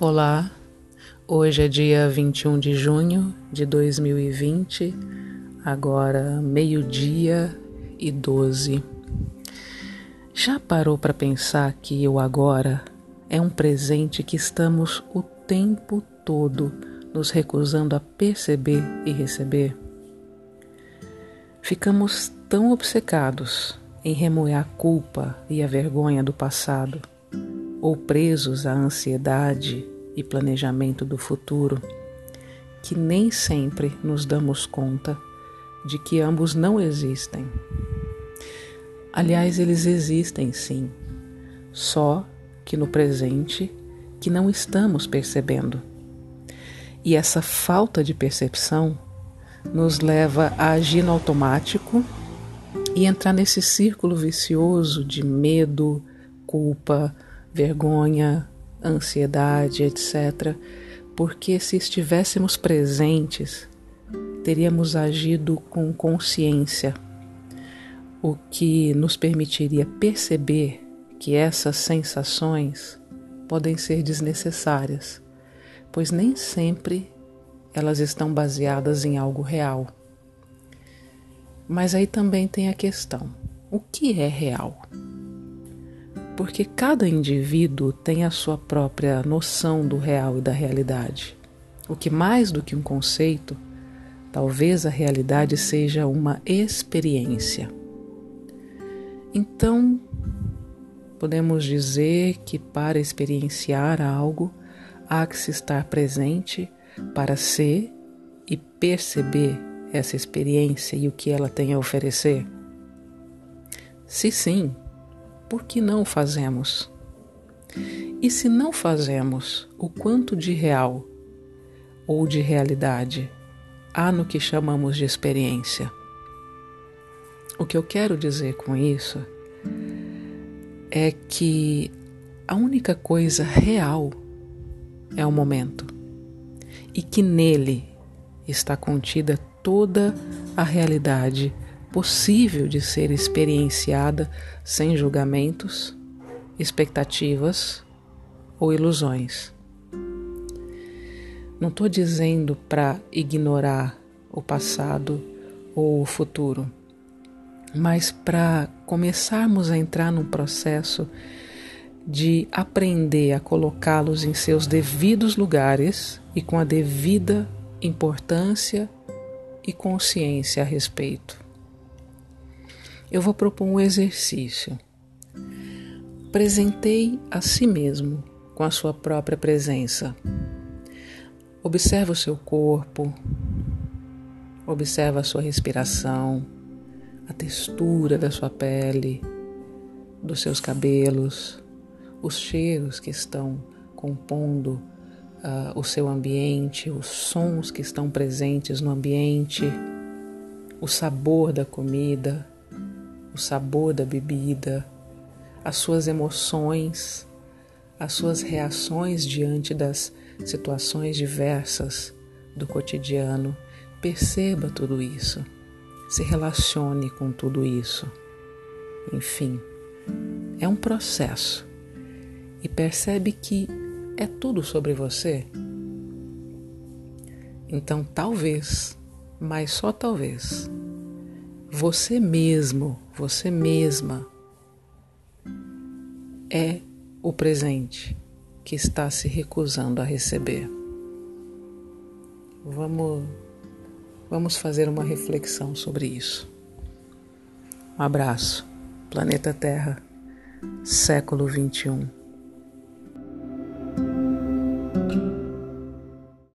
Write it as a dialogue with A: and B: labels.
A: Olá, hoje é dia 21 de junho de 2020, agora meio-dia e 12. Já parou para pensar que o agora é um presente que estamos o tempo todo nos recusando a perceber e receber? Ficamos tão obcecados em remoer a culpa e a vergonha do passado ou presos à ansiedade e planejamento do futuro, que nem sempre nos damos conta de que ambos não existem. Aliás, eles existem sim, só que no presente que não estamos percebendo. E essa falta de percepção nos leva a agir no automático e entrar nesse círculo vicioso de medo, culpa, vergonha, ansiedade, etc. Porque se estivéssemos presentes, teríamos agido com consciência, o que nos permitiria perceber que essas sensações podem ser desnecessárias, pois nem sempre elas estão baseadas em algo real. Mas aí também tem a questão: o que é real? Porque cada indivíduo tem a sua própria noção do real e da realidade. O que mais do que um conceito, talvez a realidade seja uma experiência. Então, podemos dizer que para experienciar algo, há que se estar presente para ser e perceber essa experiência e o que ela tem a oferecer? Se sim, por que não fazemos? E se não fazemos, o quanto de real ou de realidade há no que chamamos de experiência? O que eu quero dizer com isso é que a única coisa real é o momento e que nele está contida toda a realidade possível de ser experienciada sem julgamentos, expectativas ou ilusões. Não estou dizendo para ignorar o passado ou o futuro, mas para começarmos a entrar num processo de aprender a colocá-los em seus devidos lugares e com a devida importância e consciência a respeito. Eu vou propor um exercício. Presentei a si mesmo com a sua própria presença. Observa o seu corpo, observa a sua respiração, a textura da sua pele, dos seus cabelos, os cheiros que estão compondo uh, o seu ambiente, os sons que estão presentes no ambiente, o sabor da comida, o sabor da bebida, as suas emoções, as suas reações diante das situações diversas do cotidiano. Perceba tudo isso, se relacione com tudo isso. Enfim, é um processo e percebe que é tudo sobre você? Então, talvez, mas só talvez, você mesmo, você mesma é o presente que está se recusando a receber. Vamos, vamos fazer uma reflexão sobre isso. Um abraço, Planeta Terra, século 21.